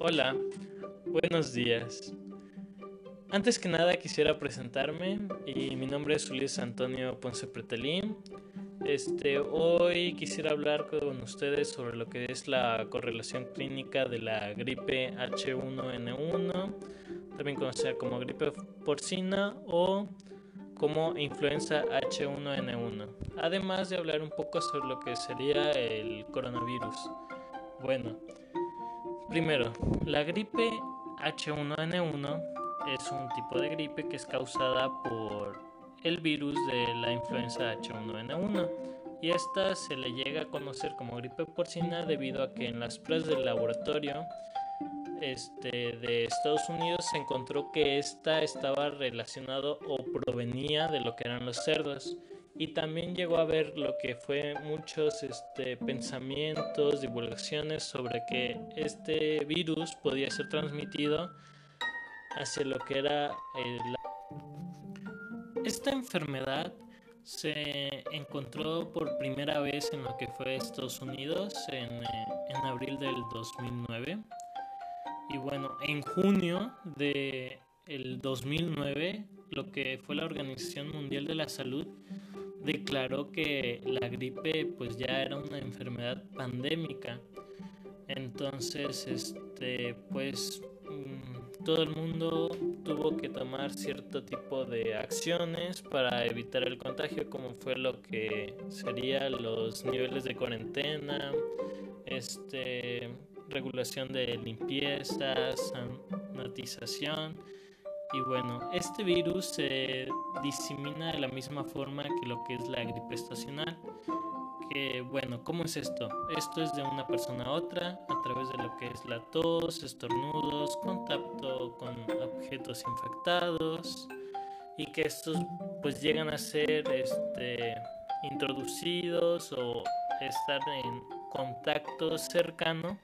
Hola, buenos días. Antes que nada quisiera presentarme y mi nombre es Luis Antonio Ponce Pretelín. Este, hoy quisiera hablar con ustedes sobre lo que es la correlación clínica de la gripe H1N1, también conocida como gripe porcina o como influenza H1N1, además de hablar un poco sobre lo que sería el coronavirus. Bueno, primero, la gripe H1N1 es un tipo de gripe que es causada por el virus de la influenza H1N1. Y esta se le llega a conocer como gripe porcina debido a que en las pruebas del laboratorio este, de Estados Unidos se encontró que esta estaba relacionado o provenía de lo que eran los cerdos y también llegó a ver lo que fue muchos este, pensamientos, divulgaciones sobre que este virus podía ser transmitido hacia lo que era el... Esta enfermedad se encontró por primera vez en lo que fue Estados Unidos en, eh, en abril del 2009 y bueno, en junio de el 2009, lo que fue la Organización Mundial de la Salud declaró que la gripe pues ya era una enfermedad pandémica. Entonces, este pues mm, todo el mundo tuvo que tomar cierto tipo de acciones para evitar el contagio, como fue lo que sería los niveles de cuarentena, este regulación de limpieza, sanitización. Y bueno, este virus se disemina de la misma forma que lo que es la gripe estacional. Que bueno, ¿cómo es esto? Esto es de una persona a otra a través de lo que es la tos, estornudos, contacto con objetos infectados y que estos pues llegan a ser este, introducidos o estar en contacto cercano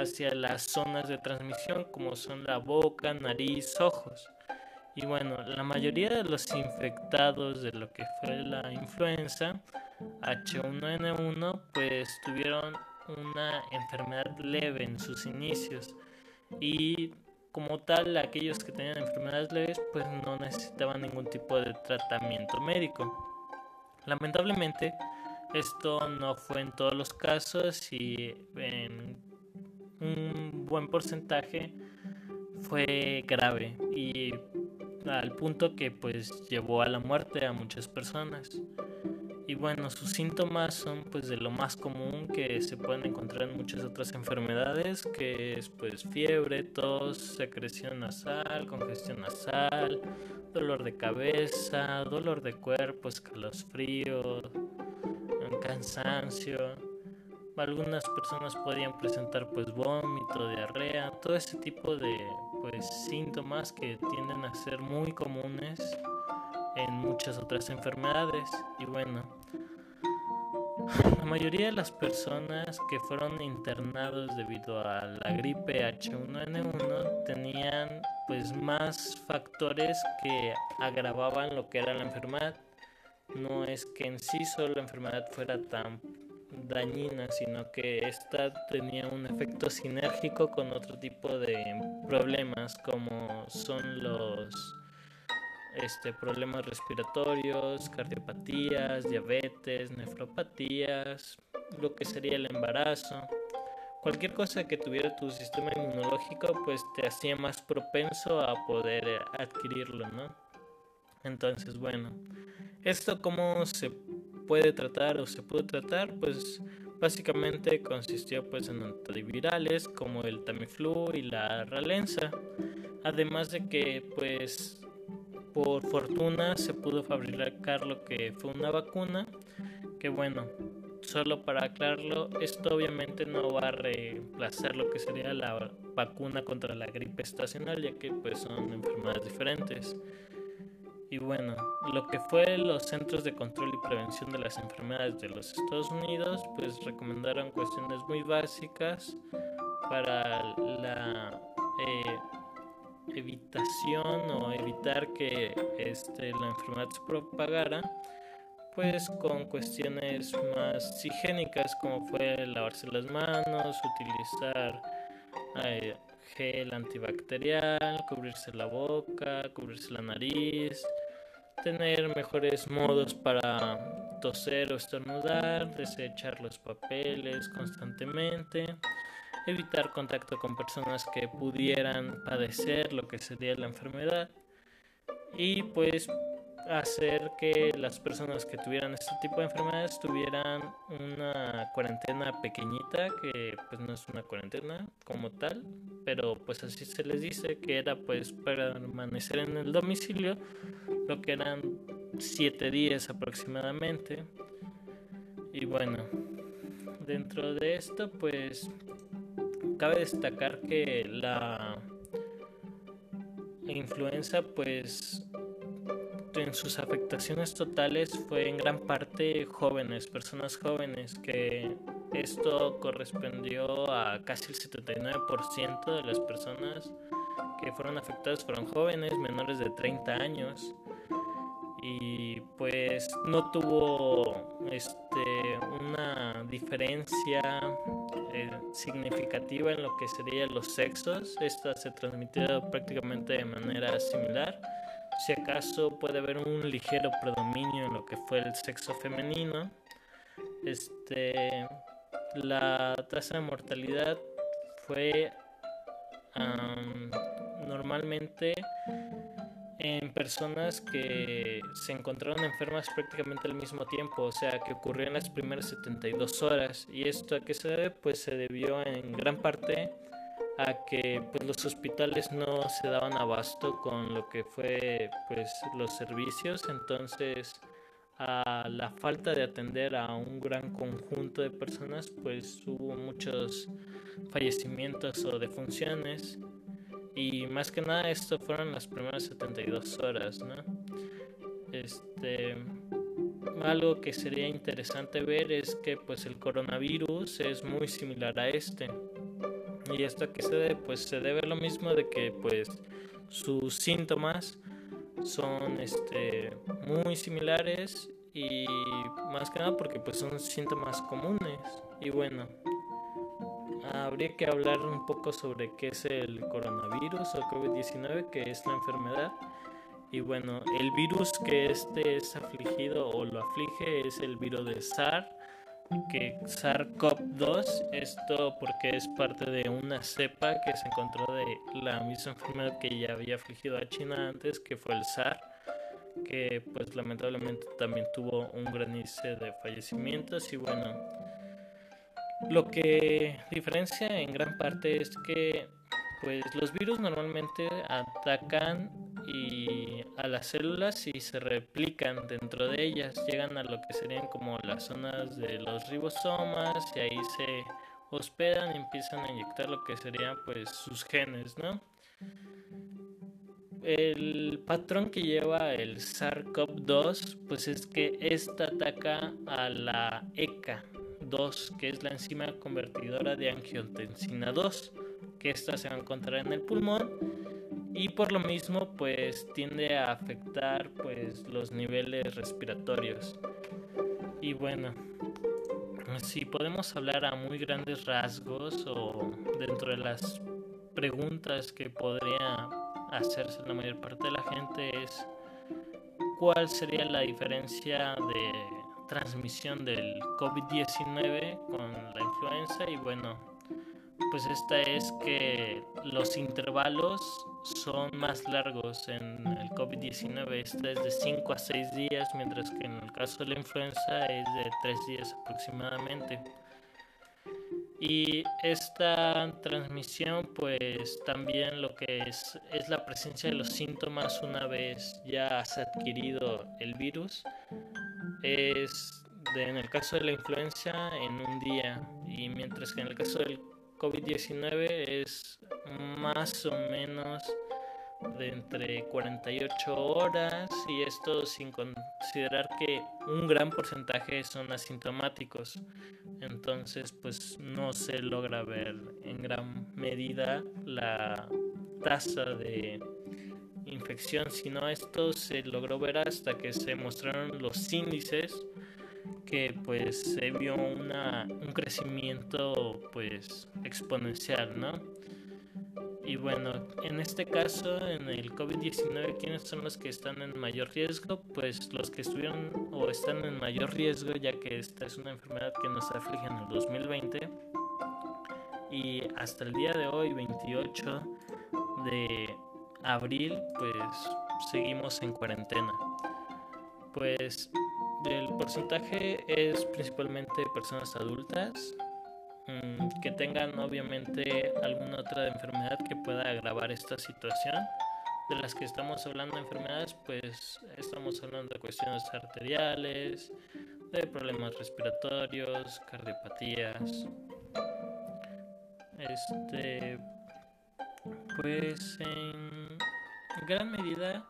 hacia las zonas de transmisión como son la boca, nariz, ojos. Y bueno, la mayoría de los infectados de lo que fue la influenza H1N1 pues tuvieron una enfermedad leve en sus inicios y como tal aquellos que tenían enfermedades leves pues no necesitaban ningún tipo de tratamiento médico. Lamentablemente esto no fue en todos los casos y en un buen porcentaje fue grave y al punto que pues llevó a la muerte a muchas personas. Y bueno, sus síntomas son pues de lo más común que se pueden encontrar en muchas otras enfermedades, que es pues fiebre, tos, secreción nasal, congestión nasal, dolor de cabeza, dolor de cuerpo, escalofrío, cansancio algunas personas podían presentar pues vómito, diarrea, todo ese tipo de pues síntomas que tienden a ser muy comunes en muchas otras enfermedades y bueno la mayoría de las personas que fueron internados debido a la gripe H1N1 tenían pues más factores que agravaban lo que era la enfermedad. No es que en sí solo la enfermedad fuera tan dañina, sino que esta tenía un efecto sinérgico con otro tipo de problemas como son los este, problemas respiratorios, cardiopatías, diabetes, nefropatías, lo que sería el embarazo. Cualquier cosa que tuviera tu sistema inmunológico pues te hacía más propenso a poder adquirirlo, ¿no? Entonces, bueno, esto cómo se puede tratar o se pudo tratar, pues básicamente consistió pues en antivirales como el Tamiflu y la Ralenza. Además de que pues por fortuna se pudo fabricar lo que fue una vacuna, que bueno, solo para aclararlo, esto obviamente no va a reemplazar lo que sería la vacuna contra la gripe estacional, ya que pues son enfermedades diferentes. Y bueno, lo que fue los Centros de Control y Prevención de las Enfermedades de los Estados Unidos, pues recomendaron cuestiones muy básicas para la eh, evitación o evitar que este, la enfermedad se propagara, pues con cuestiones más higiénicas como fue lavarse las manos, utilizar eh, gel antibacterial, cubrirse la boca, cubrirse la nariz, tener mejores modos para toser o estornudar, desechar los papeles constantemente, evitar contacto con personas que pudieran padecer lo que sería la enfermedad y pues hacer que las personas que tuvieran este tipo de enfermedades tuvieran una cuarentena pequeñita que pues no es una cuarentena como tal pero pues así se les dice que era pues permanecer en el domicilio lo que eran siete días aproximadamente y bueno dentro de esto pues cabe destacar que la influenza pues en sus afectaciones totales fue en gran parte jóvenes, personas jóvenes, que esto correspondió a casi el 79% de las personas que fueron afectadas fueron jóvenes, menores de 30 años. Y pues no tuvo este, una diferencia eh, significativa en lo que serían los sexos. Esta se transmitió prácticamente de manera similar si acaso puede haber un ligero predominio en lo que fue el sexo femenino. Este, la tasa de mortalidad fue normalmente en personas que se encontraron enfermas prácticamente al mismo tiempo, o sea, que ocurrió en las primeras 72 horas. ¿Y esto a qué se debe? Pues se debió en gran parte a que pues los hospitales no se daban abasto con lo que fue pues los servicios entonces a la falta de atender a un gran conjunto de personas pues hubo muchos fallecimientos o defunciones y más que nada esto fueron las primeras 72 horas ¿no? este algo que sería interesante ver es que pues el coronavirus es muy similar a este y esto que se debe, pues se debe lo mismo de que pues sus síntomas son este muy similares y más que nada porque pues son síntomas comunes y bueno habría que hablar un poco sobre qué es el coronavirus o COVID-19 que es la enfermedad. Y bueno el virus que este es afligido o lo aflige es el virus de SARS que SARS-CoV-2, esto porque es parte de una cepa que se encontró de la misma enfermedad que ya había afligido a China antes, que fue el SARS, que pues lamentablemente también tuvo un gran índice de fallecimientos. Y bueno, lo que diferencia en gran parte es que pues los virus normalmente atacan y a las células y se replican dentro de ellas, llegan a lo que serían como las zonas de los ribosomas y ahí se hospedan y empiezan a inyectar lo que serían pues sus genes, ¿no? El patrón que lleva el SARS-CoV-2 pues es que esta ataca a la ECA2, que es la enzima convertidora de angiotensina 2 que esta se va a encontrar en el pulmón y por lo mismo pues tiende a afectar pues los niveles respiratorios. Y bueno si podemos hablar a muy grandes rasgos o dentro de las preguntas que podría hacerse la mayor parte de la gente es cuál sería la diferencia de transmisión del COVID-19 con la influenza y bueno pues esta es que los intervalos son más largos en el COVID-19. Esta es de 5 a 6 días, mientras que en el caso de la influenza es de 3 días aproximadamente. Y esta transmisión, pues también lo que es es la presencia de los síntomas una vez ya has adquirido el virus. Es en el caso de la influenza en un día. Y mientras que en el caso del COVID-19 es más o menos de entre 48 horas y esto sin considerar que un gran porcentaje son asintomáticos. Entonces pues no se logra ver en gran medida la tasa de infección sino esto se logró ver hasta que se mostraron los índices que pues se vio una, un crecimiento pues exponencial, ¿no? Y bueno, en este caso, en el COVID-19, ¿quiénes son los que están en mayor riesgo? Pues los que estuvieron o están en mayor riesgo, ya que esta es una enfermedad que nos aflige en el 2020. Y hasta el día de hoy, 28 de abril, pues seguimos en cuarentena. Pues el porcentaje es principalmente personas adultas, Mm, que tengan obviamente alguna otra enfermedad que pueda agravar esta situación. De las que estamos hablando de enfermedades, pues estamos hablando de cuestiones arteriales, de problemas respiratorios, cardiopatías. Este, pues en gran medida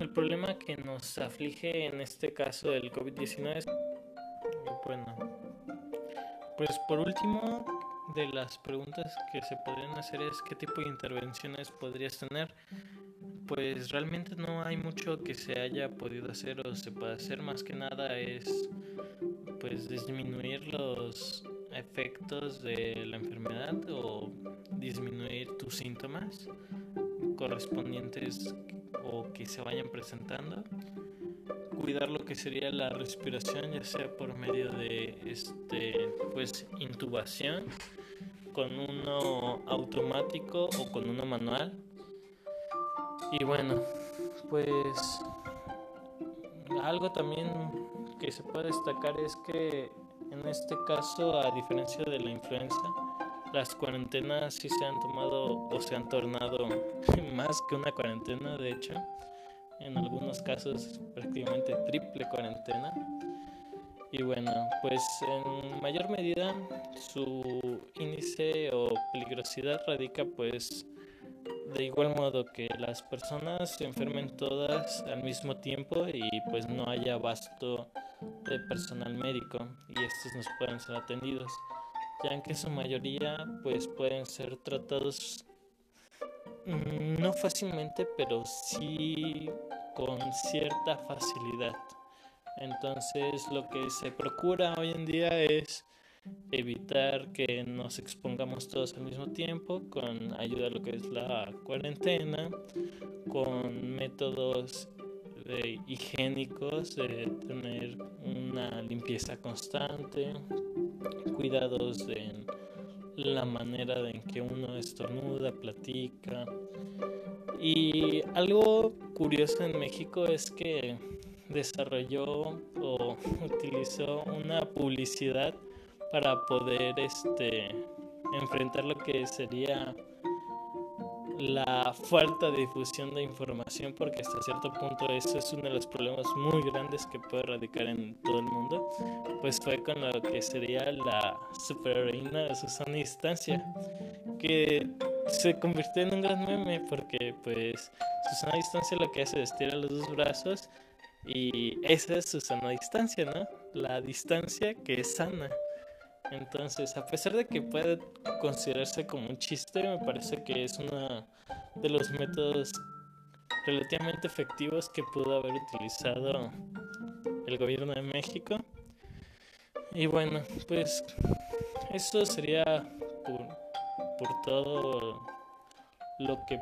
el problema que nos aflige en este caso del COVID-19 es, bueno, pues por último, de las preguntas que se podrían hacer es qué tipo de intervenciones podrías tener. Pues realmente no hay mucho que se haya podido hacer o se pueda hacer. Más que nada es pues disminuir los efectos de la enfermedad o disminuir síntomas correspondientes o que se vayan presentando cuidar lo que sería la respiración, ya sea por medio de este pues intubación con uno automático o con uno manual. Y bueno, pues algo también que se puede destacar es que en este caso, a diferencia de la influenza, las cuarentenas sí se han tomado o se han tornado más que una cuarentena, de hecho en algunos casos prácticamente triple cuarentena. Y bueno, pues en mayor medida su índice o peligrosidad radica pues de igual modo que las personas se enfermen todas al mismo tiempo y pues no haya abasto de personal médico y estos nos pueden ser atendidos, ya que su mayoría pues pueden ser tratados mm, no fácilmente, pero sí con cierta facilidad. Entonces lo que se procura hoy en día es evitar que nos expongamos todos al mismo tiempo con ayuda a lo que es la cuarentena, con métodos higiénicos, de tener una limpieza constante, cuidados en la manera en que uno estornuda, platica, y algo curioso en México es que desarrolló o utilizó una publicidad para poder este enfrentar lo que sería la falta de difusión de información porque hasta cierto punto eso es uno de los problemas muy grandes que puede radicar en todo el mundo pues fue con lo que sería la superheroína de Susana Distancia que se convirtió en un gran meme porque pues Susana Distancia lo que hace es estirar los dos brazos y esa es Susana Distancia, ¿no? La distancia que es sana. Entonces, a pesar de que puede considerarse como un chiste, me parece que es uno de los métodos relativamente efectivos que pudo haber utilizado el gobierno de México. Y bueno, pues eso sería por, por todo lo que